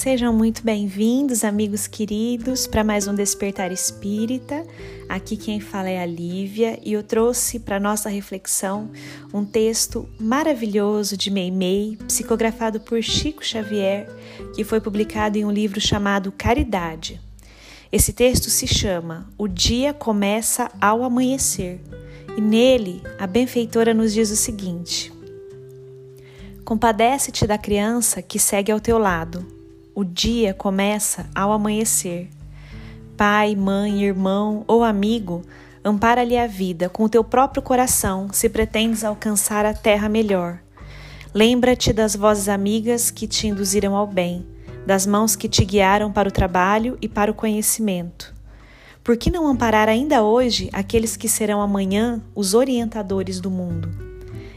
Sejam muito bem-vindos, amigos queridos, para mais um Despertar Espírita. Aqui quem fala é a Lívia e eu trouxe para nossa reflexão um texto maravilhoso de Meimei, psicografado por Chico Xavier, que foi publicado em um livro chamado Caridade. Esse texto se chama O Dia Começa ao Amanhecer e nele a benfeitora nos diz o seguinte: Compadece-te da criança que segue ao teu lado o dia começa ao amanhecer. Pai, mãe, irmão ou amigo, ampara-lhe a vida com o teu próprio coração se pretendes alcançar a terra melhor. Lembra-te das vozes amigas que te induziram ao bem, das mãos que te guiaram para o trabalho e para o conhecimento. Por que não amparar ainda hoje aqueles que serão amanhã os orientadores do mundo?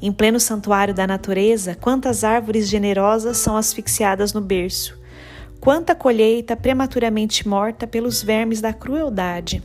Em pleno santuário da natureza, quantas árvores generosas são asfixiadas no berço, Quanta colheita prematuramente morta pelos vermes da crueldade.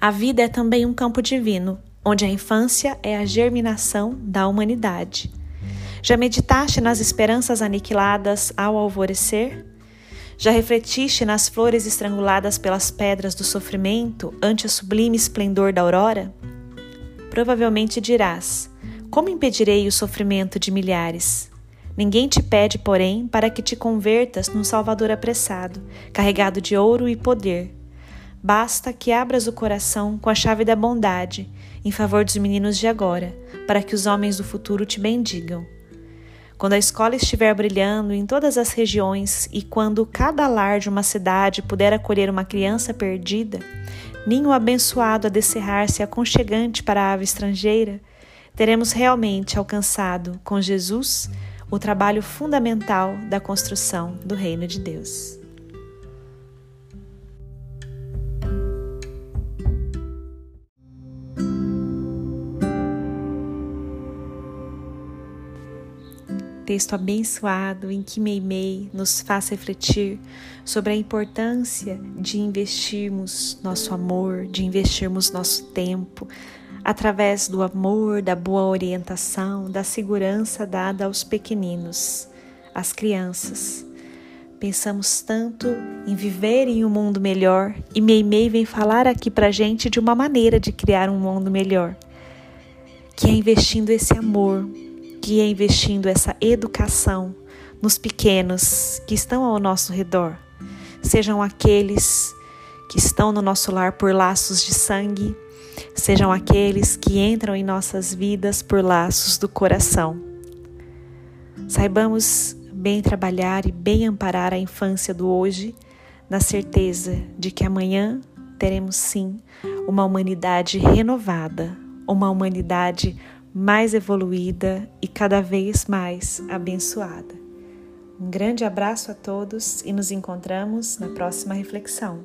A vida é também um campo divino, onde a infância é a germinação da humanidade. Já meditaste nas esperanças aniquiladas ao alvorecer? Já refletiste nas flores estranguladas pelas pedras do sofrimento ante o sublime esplendor da aurora? Provavelmente dirás: Como impedirei o sofrimento de milhares? Ninguém te pede, porém, para que te convertas num Salvador apressado, carregado de ouro e poder. Basta que abras o coração com a chave da bondade, em favor dos meninos de agora, para que os homens do futuro te bendigam. Quando a escola estiver brilhando em todas as regiões e quando cada lar de uma cidade puder acolher uma criança perdida, ninho abençoado a descerrar-se aconchegante para a ave estrangeira, teremos realmente alcançado com Jesus o trabalho fundamental da construção do Reino de Deus. Texto abençoado em que Meimei nos faz refletir sobre a importância de investirmos nosso amor, de investirmos nosso tempo, através do amor, da boa orientação, da segurança dada aos pequeninos, às crianças. Pensamos tanto em viver em um mundo melhor e Meimei vem falar aqui pra gente de uma maneira de criar um mundo melhor, que é investindo esse amor, que é investindo essa educação nos pequenos que estão ao nosso redor, sejam aqueles que estão no nosso lar por laços de sangue, sejam aqueles que entram em nossas vidas por laços do coração. Saibamos bem trabalhar e bem amparar a infância do hoje, na certeza de que amanhã teremos sim uma humanidade renovada, uma humanidade mais evoluída e cada vez mais abençoada. Um grande abraço a todos e nos encontramos na próxima reflexão.